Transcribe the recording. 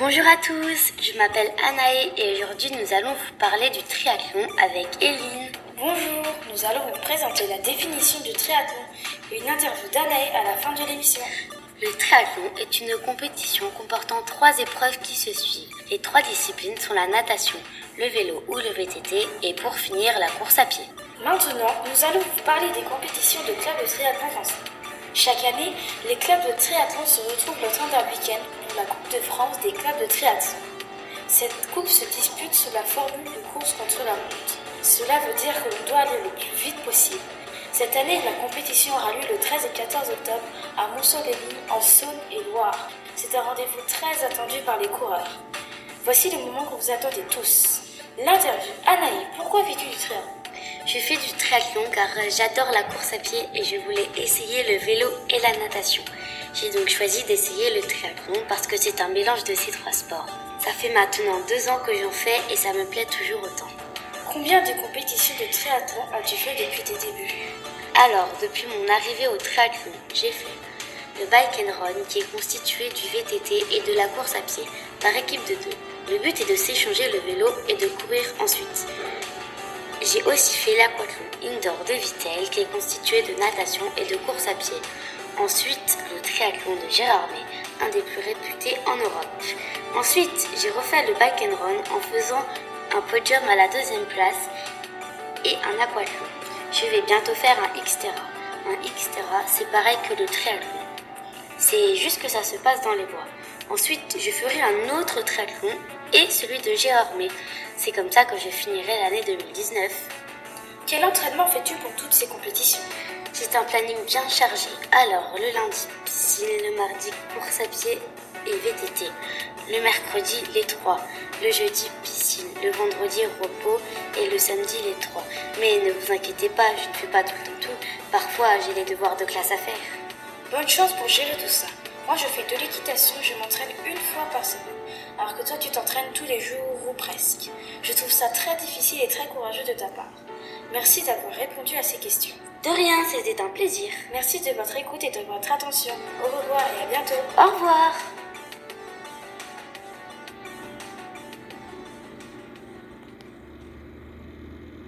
Bonjour à tous, je m'appelle Anaë et aujourd'hui nous allons vous parler du triathlon avec Eline. Bonjour, nous allons vous présenter la définition du triathlon et une interview d'Anaë à la fin de l'émission. Le triathlon est une compétition comportant trois épreuves qui se suivent. Les trois disciplines sont la natation, le vélo ou le VTT et pour finir la course à pied. Maintenant, nous allons vous parler des compétitions de clubs de triathlon français. Chaque année, les clubs de triathlon se retrouvent le temps d'un week-end pour la Coupe de France des clubs de triathlon. Cette coupe se dispute sous la formule de course contre la montre. Cela veut dire que l'on doit aller le plus vite possible. Cette année, la compétition aura lieu le 13 et 14 octobre à Montceau-les-Vignes en Saône-et-Loire. C'est un rendez-vous très attendu par les coureurs. Voici le moment que vous attendez tous. L'interview. Anaï, pourquoi fais-tu du triathlon? Je fais du triathlon car j'adore la course à pied et je voulais essayer le vélo et la natation. J'ai donc choisi d'essayer le triathlon parce que c'est un mélange de ces trois sports. Ça fait maintenant deux ans que j'en fais et ça me plaît toujours autant. Combien de compétitions de triathlon as-tu fait depuis tes débuts? Alors, depuis mon arrivée au triathlon, j'ai fait le bike and run qui est constitué du VTT et de la course à pied par équipe de deux. Le but est de s'échanger le vélo et de courir ensuite. J'ai aussi fait l'aquathlon indoor de Vitel qui est constitué de natation et de course à pied. Ensuite, le triathlon de Gérardmer, un des plus réputés en Europe. Ensuite, j'ai refait le bike and run en faisant un podium à la deuxième place et un aquathlon. Je vais bientôt faire un Xterra. Un Xterra, c'est pareil que le triathlon. C'est juste que ça se passe dans les bois. Ensuite, je ferai un autre triathlon et celui de Gérardmer. C'est comme ça que je finirai l'année 2019. Quel entraînement fais-tu pour toutes ces compétitions? C'est un planning bien chargé. Alors, le lundi, piscine, le mardi, course à pied et VTT. Le mercredi, les trois. Le jeudi, piscine. Le vendredi, repos. Et le samedi, les trois. Mais ne vous inquiétez pas, je ne fais pas tout le temps tout. Parfois, j'ai les devoirs de classe à faire. Bonne chance pour gérer tout ça. Moi, je fais de l'équitation, je m'entraîne une fois par semaine, alors que toi, tu t'entraînes tous les jours ou presque. Je trouve ça très difficile et très courageux de ta part. Merci d'avoir répondu à ces questions. De rien, c'était un plaisir. Merci de votre écoute et de votre attention. Au revoir et à bientôt. Au revoir.